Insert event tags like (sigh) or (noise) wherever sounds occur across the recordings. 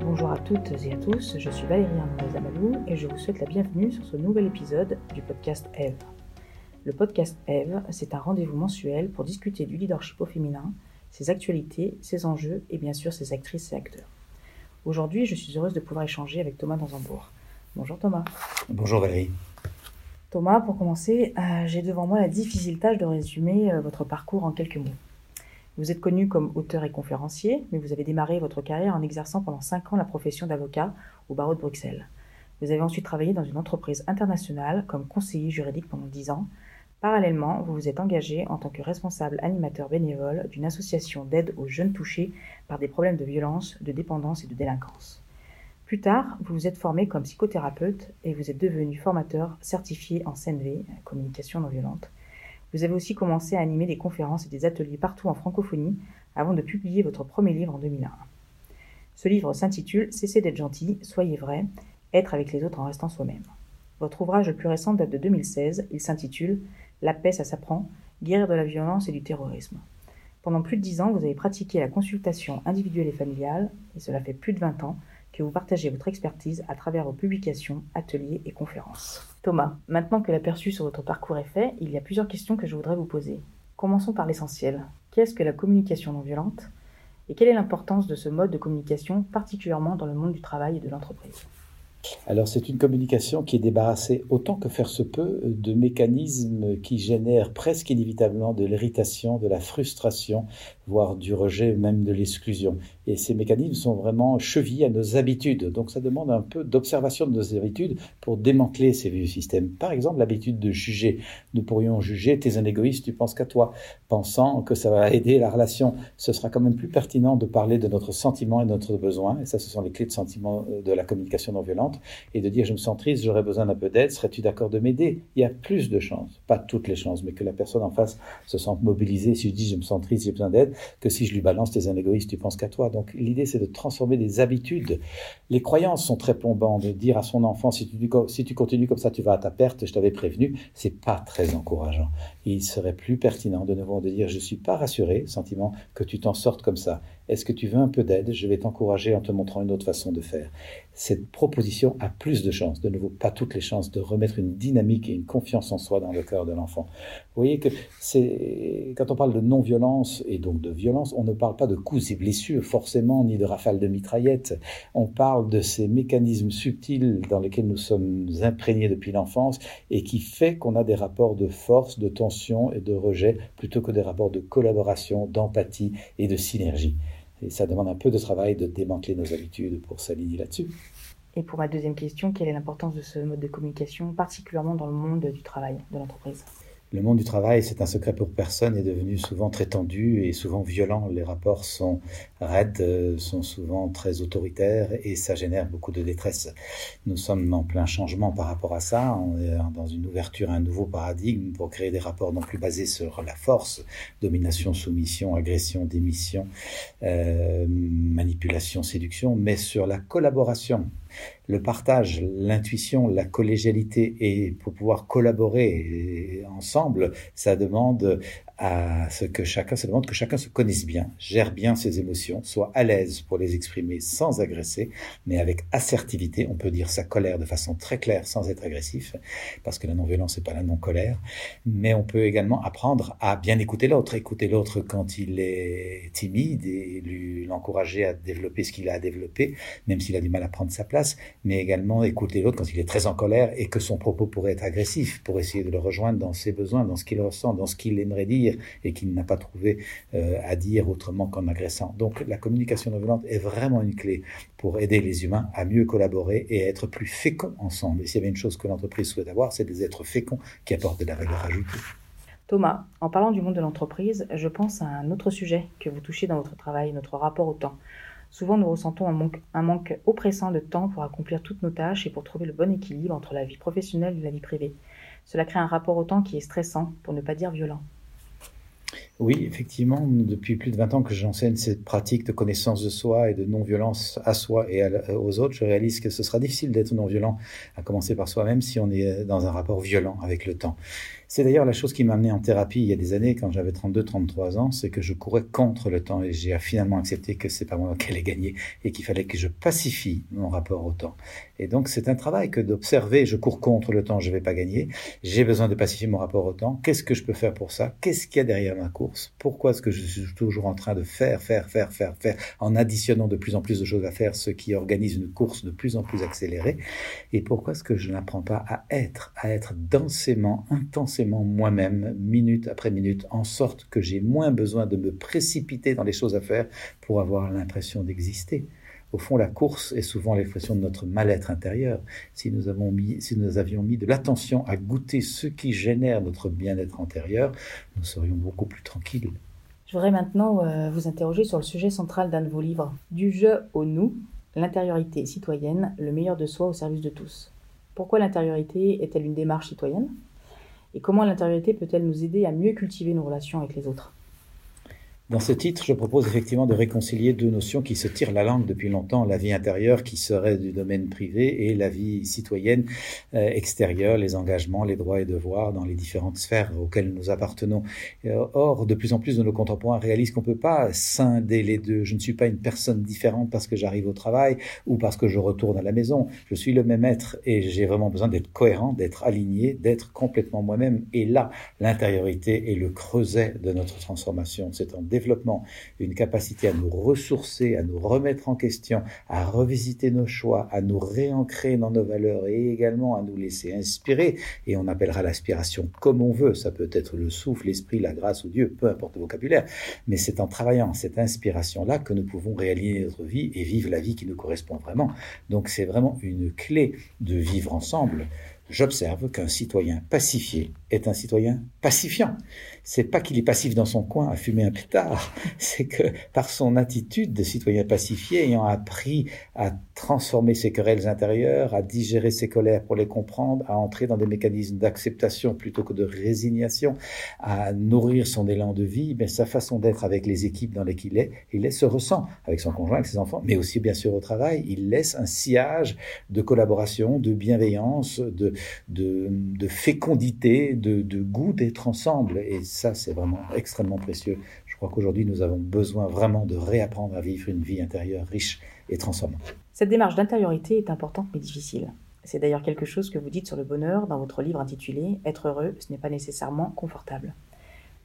Bonjour à toutes et à tous, je suis Valérie Arnaud Amalou et je vous souhaite la bienvenue sur ce nouvel épisode du podcast Eve. Le podcast Eve, c'est un rendez-vous mensuel pour discuter du leadership au féminin, ses actualités, ses enjeux et bien sûr ses actrices et acteurs. Aujourd'hui, je suis heureuse de pouvoir échanger avec Thomas Danzambourg. Bonjour Thomas. Bonjour Valérie. Thomas, pour commencer, euh, j'ai devant moi la difficile tâche de résumer euh, votre parcours en quelques mots. Vous êtes connu comme auteur et conférencier, mais vous avez démarré votre carrière en exerçant pendant 5 ans la profession d'avocat au barreau de Bruxelles. Vous avez ensuite travaillé dans une entreprise internationale comme conseiller juridique pendant 10 ans. Parallèlement, vous vous êtes engagé en tant que responsable animateur bénévole d'une association d'aide aux jeunes touchés par des problèmes de violence, de dépendance et de délinquance. Plus tard, vous vous êtes formé comme psychothérapeute et vous êtes devenu formateur certifié en CNV, communication non violente, vous avez aussi commencé à animer des conférences et des ateliers partout en francophonie avant de publier votre premier livre en 2001. Ce livre s'intitule Cessez d'être gentil, soyez vrai, être avec les autres en restant soi-même. Votre ouvrage le plus récent date de 2016, il s'intitule La paix, ça s'apprend, guérir de la violence et du terrorisme. Pendant plus de dix ans, vous avez pratiqué la consultation individuelle et familiale, et cela fait plus de 20 ans que vous partagez votre expertise à travers vos publications, ateliers et conférences. Thomas, maintenant que l'aperçu sur votre parcours est fait, il y a plusieurs questions que je voudrais vous poser. Commençons par l'essentiel. Qu'est-ce que la communication non violente? Et quelle est l'importance de ce mode de communication, particulièrement dans le monde du travail et de l'entreprise? Alors c'est une communication qui est débarrassée autant que faire se peut de mécanismes qui génèrent presque inévitablement de l'irritation, de la frustration, voire du rejet, même de l'exclusion. Et ces mécanismes sont vraiment chevillés à nos habitudes. Donc ça demande un peu d'observation de nos habitudes pour démanteler ces vieux systèmes. Par exemple, l'habitude de juger. Nous pourrions juger, t'es un égoïste, tu penses qu'à toi, pensant que ça va aider la relation. Ce sera quand même plus pertinent de parler de notre sentiment et de notre besoin. Et ça, ce sont les clés de sentiment de la communication non violente. Et de dire, je me sens triste, j'aurais besoin d'un peu d'aide, serais-tu d'accord de m'aider? Il y a plus de chances, pas toutes les chances, mais que la personne en face se sente mobilisée. Si je dis, je me sens triste, j'ai besoin d'aide, que si je lui balance, t'es un tu penses qu'à toi. Donc l'idée, c'est de transformer des habitudes. Les croyances sont très plombantes. De dire à son enfant, si tu, si tu continues comme ça, tu vas à ta perte, je t'avais prévenu, c'est pas très encourageant. Il serait plus pertinent de nouveau de dire, je suis pas rassuré, sentiment que tu t'en sortes comme ça. Est-ce que tu veux un peu d'aide? Je vais t'encourager en te montrant une autre façon de faire. Cette proposition a plus de chances, de nouveau pas toutes les chances, de remettre une dynamique et une confiance en soi dans le cœur de l'enfant. Vous voyez que c'est quand on parle de non-violence et donc de violence, on ne parle pas de coups et blessures forcément, ni de rafales de mitraillettes. On parle de ces mécanismes subtils dans lesquels nous sommes imprégnés depuis l'enfance et qui fait qu'on a des rapports de force, de tension et de rejet plutôt que des rapports de collaboration, d'empathie et de synergie. Et ça demande un peu de travail de démanteler nos habitudes pour s'aligner là-dessus. Et pour ma deuxième question, quelle est l'importance de ce mode de communication, particulièrement dans le monde du travail, de l'entreprise? Le monde du travail, c'est un secret pour personne, est devenu souvent très tendu et souvent violent. Les rapports sont raides, euh, sont souvent très autoritaires et ça génère beaucoup de détresse. Nous sommes en plein changement par rapport à ça. On est dans une ouverture à un nouveau paradigme pour créer des rapports non plus basés sur la force, domination, soumission, agression, démission, euh, manipulation, séduction, mais sur la collaboration le partage, l'intuition, la collégialité et pour pouvoir collaborer ensemble, ça demande à ce que chacun se demande que chacun se connaisse bien, gère bien ses émotions, soit à l'aise pour les exprimer sans agresser, mais avec assertivité. On peut dire sa colère de façon très claire sans être agressif, parce que la non-violence n'est pas la non-colère. Mais on peut également apprendre à bien écouter l'autre, écouter l'autre quand il est timide et l'encourager à développer ce qu'il a à développer, même s'il a du mal à prendre sa place, mais également écouter l'autre quand il est très en colère et que son propos pourrait être agressif, pour essayer de le rejoindre dans ses besoins, dans ce qu'il ressent, dans ce qu'il aimerait dire et qu'il n'a pas trouvé euh, à dire autrement qu'en agressant. Donc la communication non violente est vraiment une clé pour aider les humains à mieux collaborer et à être plus féconds ensemble. Et s'il y avait une chose que l'entreprise souhaite avoir, c'est des êtres féconds qui apportent de la valeur ajoutée. Thomas, en parlant du monde de l'entreprise, je pense à un autre sujet que vous touchez dans votre travail, notre rapport au temps. Souvent, nous ressentons un manque, un manque oppressant de temps pour accomplir toutes nos tâches et pour trouver le bon équilibre entre la vie professionnelle et la vie privée. Cela crée un rapport au temps qui est stressant, pour ne pas dire violent. Oui, effectivement, depuis plus de 20 ans que j'enseigne cette pratique de connaissance de soi et de non-violence à soi et aux autres, je réalise que ce sera difficile d'être non-violent, à commencer par soi-même, si on est dans un rapport violent avec le temps. C'est d'ailleurs la chose qui m'a amené en thérapie il y a des années, quand j'avais 32-33 ans, c'est que je courais contre le temps et j'ai finalement accepté que c'est pas moi qui allais gagner et qu'il fallait que je pacifie mon rapport au temps. Et donc c'est un travail que d'observer, je cours contre le temps, je vais pas gagner, j'ai besoin de pacifier mon rapport au temps, qu'est-ce que je peux faire pour ça Qu'est-ce qu'il y a derrière ma course Pourquoi est-ce que je suis toujours en train de faire, faire, faire, faire, faire, en additionnant de plus en plus de choses à faire, ce qui organise une course de plus en plus accélérée? Et pourquoi est-ce que je n'apprends pas à être, à être densément, intensément moi-même, minute après minute, en sorte que j'ai moins besoin de me précipiter dans les choses à faire pour avoir l'impression d'exister? Au fond, la course est souvent l'expression de notre mal-être intérieur. Si nous, avions mis de l'attention à goûter ce qui génère notre bien-être intérieur, nous serions beaucoup plus tranquilles. Je voudrais maintenant euh, vous interroger sur le sujet central d'un de vos livres, Du jeu au nous, l'intériorité citoyenne, le meilleur de soi au service de tous. Pourquoi l'intériorité est-elle une démarche citoyenne? Et comment l'intériorité peut-elle nous aider à mieux cultiver nos relations avec les autres? Dans ce titre, je propose effectivement de réconcilier deux notions qui se tirent la langue depuis longtemps, la vie intérieure qui serait du domaine privé et la vie citoyenne euh, extérieure, les engagements, les droits et devoirs dans les différentes sphères auxquelles nous appartenons. Euh, or, de plus en plus de nos contemporains réalisent qu'on ne peut pas scinder les deux. Je ne suis pas une personne différente parce que j'arrive au travail ou parce que je retourne à la maison. Je suis le même être et j'ai vraiment besoin d'être cohérent, d'être aligné, d'être complètement moi-même. Et là, l'intériorité est le creuset de notre transformation. C'est en une capacité à nous ressourcer, à nous remettre en question, à revisiter nos choix, à nous réancrer dans nos valeurs et également à nous laisser inspirer. Et on appellera l'aspiration comme on veut. Ça peut être le souffle, l'esprit, la grâce ou Dieu, peu importe le vocabulaire. Mais c'est en travaillant cette inspiration-là que nous pouvons réaligner notre vie et vivre la vie qui nous correspond vraiment. Donc c'est vraiment une clé de vivre ensemble. J'observe qu'un citoyen pacifié est un citoyen pacifiant. C'est pas qu'il est passif dans son coin à fumer un pétard, (laughs) c'est que par son attitude de citoyen pacifié, ayant appris à transformer ses querelles intérieures, à digérer ses colères pour les comprendre, à entrer dans des mécanismes d'acceptation plutôt que de résignation, à nourrir son élan de vie, mais sa façon d'être avec les équipes dans lesquelles il est, il se ressent avec son conjoint, avec ses enfants, mais aussi bien sûr au travail, il laisse un sillage de collaboration, de bienveillance, de, de, fécondité, de, de goût d'être ensemble. Et ça, c'est vraiment extrêmement précieux. Je crois qu'aujourd'hui, nous avons besoin vraiment de réapprendre à vivre une vie intérieure riche et transformante. Cette démarche d'intériorité est importante mais difficile. C'est d'ailleurs quelque chose que vous dites sur le bonheur dans votre livre intitulé Être heureux, ce n'est pas nécessairement confortable.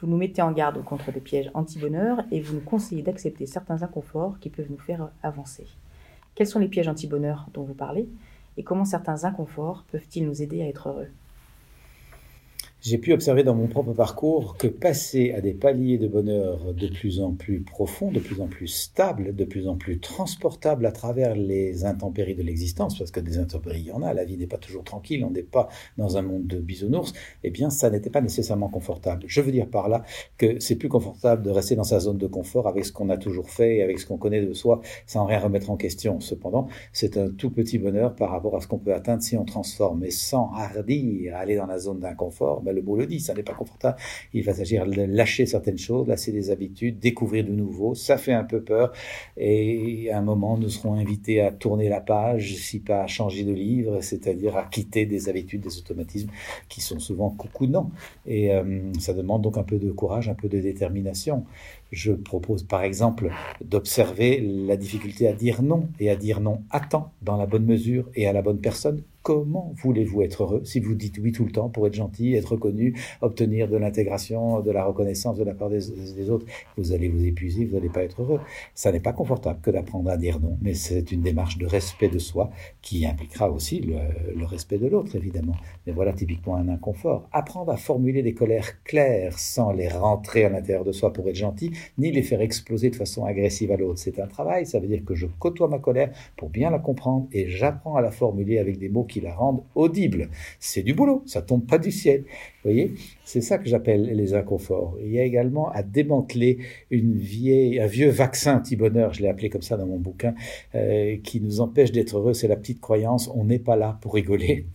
Vous nous mettez en garde contre des pièges anti-bonheur et vous nous conseillez d'accepter certains inconforts qui peuvent nous faire avancer. Quels sont les pièges anti-bonheur dont vous parlez? Et comment certains inconforts peuvent-ils nous aider à être heureux j'ai pu observer dans mon propre parcours que passer à des paliers de bonheur de plus en plus profonds, de plus en plus stables, de plus en plus transportables à travers les intempéries de l'existence, parce que des intempéries, il y en a, la vie n'est pas toujours tranquille, on n'est pas dans un monde de bisounours, eh bien, ça n'était pas nécessairement confortable. Je veux dire par là que c'est plus confortable de rester dans sa zone de confort avec ce qu'on a toujours fait et avec ce qu'on connaît de soi, sans rien remettre en question. Cependant, c'est un tout petit bonheur par rapport à ce qu'on peut atteindre si on transforme. Et sans hardir à aller dans la zone d'inconfort, ben, le mot le dit, ça n'est pas confortable. Il va s'agir de lâcher certaines choses, lâcher des habitudes, découvrir de nouveau. Ça fait un peu peur. Et à un moment, nous serons invités à tourner la page, si pas à changer de livre, c'est-à-dire à quitter des habitudes, des automatismes qui sont souvent coucounants. Et euh, ça demande donc un peu de courage, un peu de détermination. Je propose par exemple d'observer la difficulté à dire non et à dire non à temps, dans la bonne mesure et à la bonne personne, Comment voulez-vous être heureux si vous dites oui tout le temps pour être gentil, être reconnu, obtenir de l'intégration, de la reconnaissance de la part des, autres? Vous allez vous épuiser, vous n'allez pas être heureux. Ça n'est pas confortable que d'apprendre à dire non, mais c'est une démarche de respect de soi qui impliquera aussi le, le respect de l'autre, évidemment. Mais voilà typiquement un inconfort. Apprendre à formuler des colères claires sans les rentrer à l'intérieur de soi pour être gentil, ni les faire exploser de façon agressive à l'autre. C'est un travail, ça veut dire que je côtoie ma colère pour bien la comprendre et j'apprends à la formuler avec des mots la rendent audible. C'est du boulot, ça tombe pas du ciel. Voyez, c'est ça que j'appelle les inconforts. Il y a également à démanteler une vieille, un vieux vaccin anti-bonheur, je l'ai appelé comme ça dans mon bouquin, euh, qui nous empêche d'être heureux. C'est la petite croyance, on n'est pas là pour rigoler.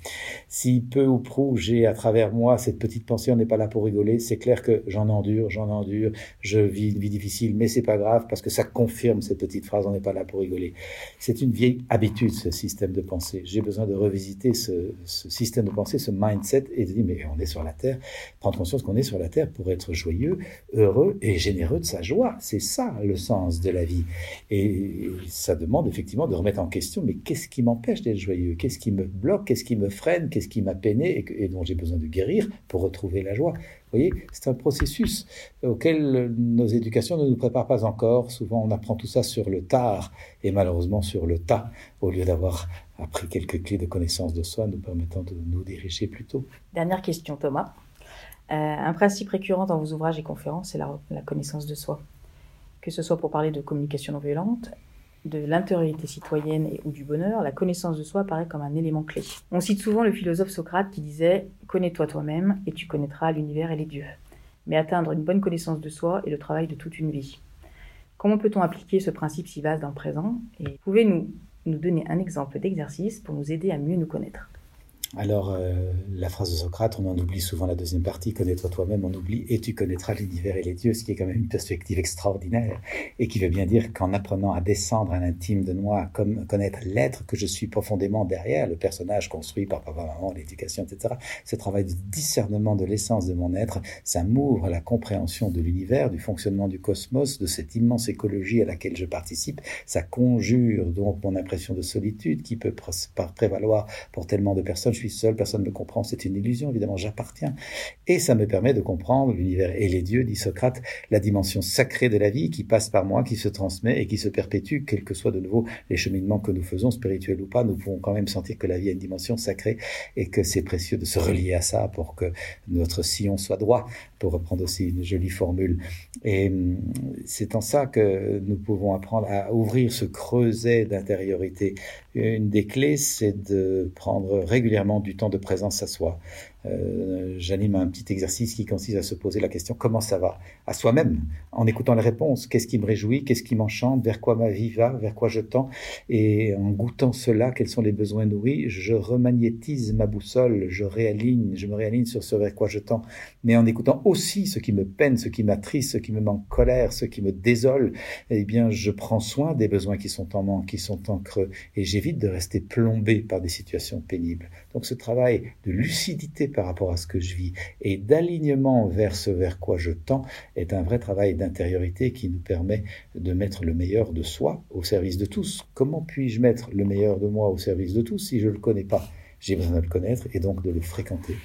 Si peu ou prou j'ai à travers moi cette petite pensée, on n'est pas là pour rigoler, c'est clair que j'en endure, j'en endure, je vis une vie difficile, mais c'est pas grave parce que ça confirme cette petite phrase, on n'est pas là pour rigoler. C'est une vieille habitude, ce système de pensée. J'ai besoin de revisiter revisiter ce, système de pensée, ce mindset, et de dire, mais on est sur la Terre, prendre conscience qu'on est sur la Terre pour être joyeux, heureux et généreux de sa joie. C'est ça le sens de la vie. Et ça demande effectivement de remettre en question, mais qu'est-ce qui m'empêche d'être joyeux? Qu'est-ce qui me bloque? Qu'est-ce qui me freine? Qu'est-ce qui m'a peiné et, dont j'ai besoin de guérir pour retrouver la joie? Vous voyez, c'est un processus auquel nos éducations ne nous préparent pas encore. Souvent, on apprend tout ça sur le tard et malheureusement sur le tas, au lieu d'avoir appris quelques clés de connaissance de soi nous permettant de nous diriger plus tôt. Dernière question, Thomas. Euh, un principe récurrent dans vos ouvrages et conférences, c'est la, connaissance de soi. Que ce soit pour parler de communication non violente, de l'intériorité citoyenne ou du bonheur, la connaissance de soi paraît comme un élément clé. On cite souvent le philosophe Socrate qui disait Connais-toi toi-même et tu connaîtras l'univers et les dieux. Mais atteindre une bonne connaissance de soi est le travail de toute une vie. Comment peut-on appliquer ce principe si vaste dans le présent? Et pouvez-nous nous donner un exemple d'exercice pour nous aider à mieux nous connaître? Alors, euh, la phrase de Socrate, on en oublie souvent la deuxième partie, connais-toi toi-même, on oublie, et tu connaîtras l'univers et les dieux, ce qui est quand même une perspective extraordinaire, et qui veut bien dire qu'en apprenant à descendre à l'intime de moi, comme connaître l'être que je suis profondément derrière, le personnage construit par papa, maman, l'éducation, etc., ce travail de discernement de l'essence de mon être, ça m'ouvre à la compréhension de l'univers, du fonctionnement du cosmos, de cette immense écologie à laquelle je participe, ça conjure donc mon impression de solitude qui peut prévaloir pour tellement de personnes je suis seul, personne ne me comprend, c'est une illusion, évidemment, j'appartiens. Et ça me permet de comprendre l'univers et les dieux, dit Socrate, la dimension sacrée de la vie qui passe par moi, qui se transmet et qui se perpétue, quels que soient de nouveau les cheminements que nous faisons, spirituels ou pas, nous pouvons quand même sentir que la vie a une dimension sacrée et que c'est précieux de se relier à ça pour que notre sillon soit droit, pour reprendre aussi une jolie formule. Et hum, c'est en ça que nous pouvons apprendre à ouvrir ce creuset d'intériorité. Une des clés, c'est de prendre régulièrement du temps de présence à soi. Euh, j'anime un petit exercice qui consiste à se poser la question comment ça va à soi-même, en écoutant les réponses. Qu'est-ce qui me réjouit? Qu'est-ce qui m'enchante? Vers quoi ma vie va? Vers quoi je tends? Et en goûtant cela, quels sont les besoins nourris? Je remagnétise ma boussole, je réaligne, je me réaligne sur ce vers quoi je tends. Mais en écoutant aussi ce qui me peine, ce qui m'attriste, ce qui me met en colère, ce qui me désole, eh bien, je prends soin des besoins qui sont en manque, qui sont en creux, et j'évite de rester plombé par des situations pénibles. Donc, ce travail de lucidité par rapport à ce que je vis et d'alignement vers ce vers quoi je tends est un vrai travail d'intériorité qui nous permet de mettre le meilleur de soi au service de tous. Comment puis-je mettre le meilleur de moi au service de tous si je ne le connais pas? J'ai besoin de le connaître et donc de le fréquenter.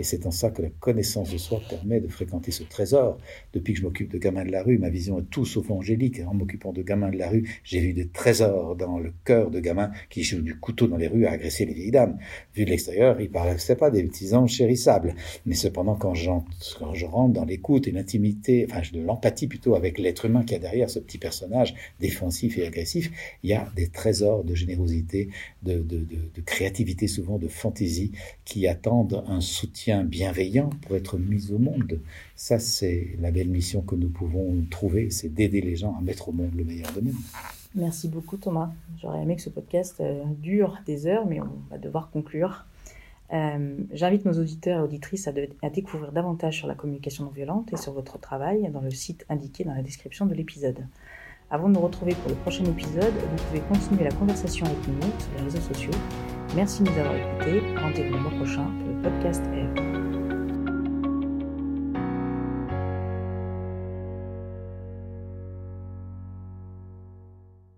Et c'est en ça que la connaissance de soi permet de fréquenter ce trésor. Depuis que je m'occupe de gamins de la rue, ma vision est tout sauf angélique. En m'occupant de gamins de la rue, j'ai vu des trésors dans le cœur de gamins qui jouent du couteau dans les rues à agresser les vieilles dames. Vu de l'extérieur, ils paraissaient pas des petits anges chérissables. Mais cependant, quand, je rentre dans l'écoute et l'intimité, enfin de l'empathie plutôt avec l'être humain qui a derrière ce petit personnage défensif et agressif, il y a des trésors de générosité, de créativité souvent, de fantaisie qui attendent un soutien bienveillant pour être mis au monde. Ça, c'est la belle mission que nous pouvons trouver, c'est d'aider les gens à mettre au monde le meilleur de nous. Merci beaucoup Thomas. J'aurais aimé que ce podcast euh, dure des heures, mais on va devoir conclure. Euh, j'invite nos auditeurs et auditrices à, découvrir davantage sur la communication non violente et sur votre travail dans le site indiqué dans la description de l'épisode. Avant de nous retrouver pour le prochain épisode, vous pouvez continuer la conversation avec nous sur les réseaux sociaux Merci de nous avoir écoutés. Rendez-vous le mois prochain pour le podcast Air.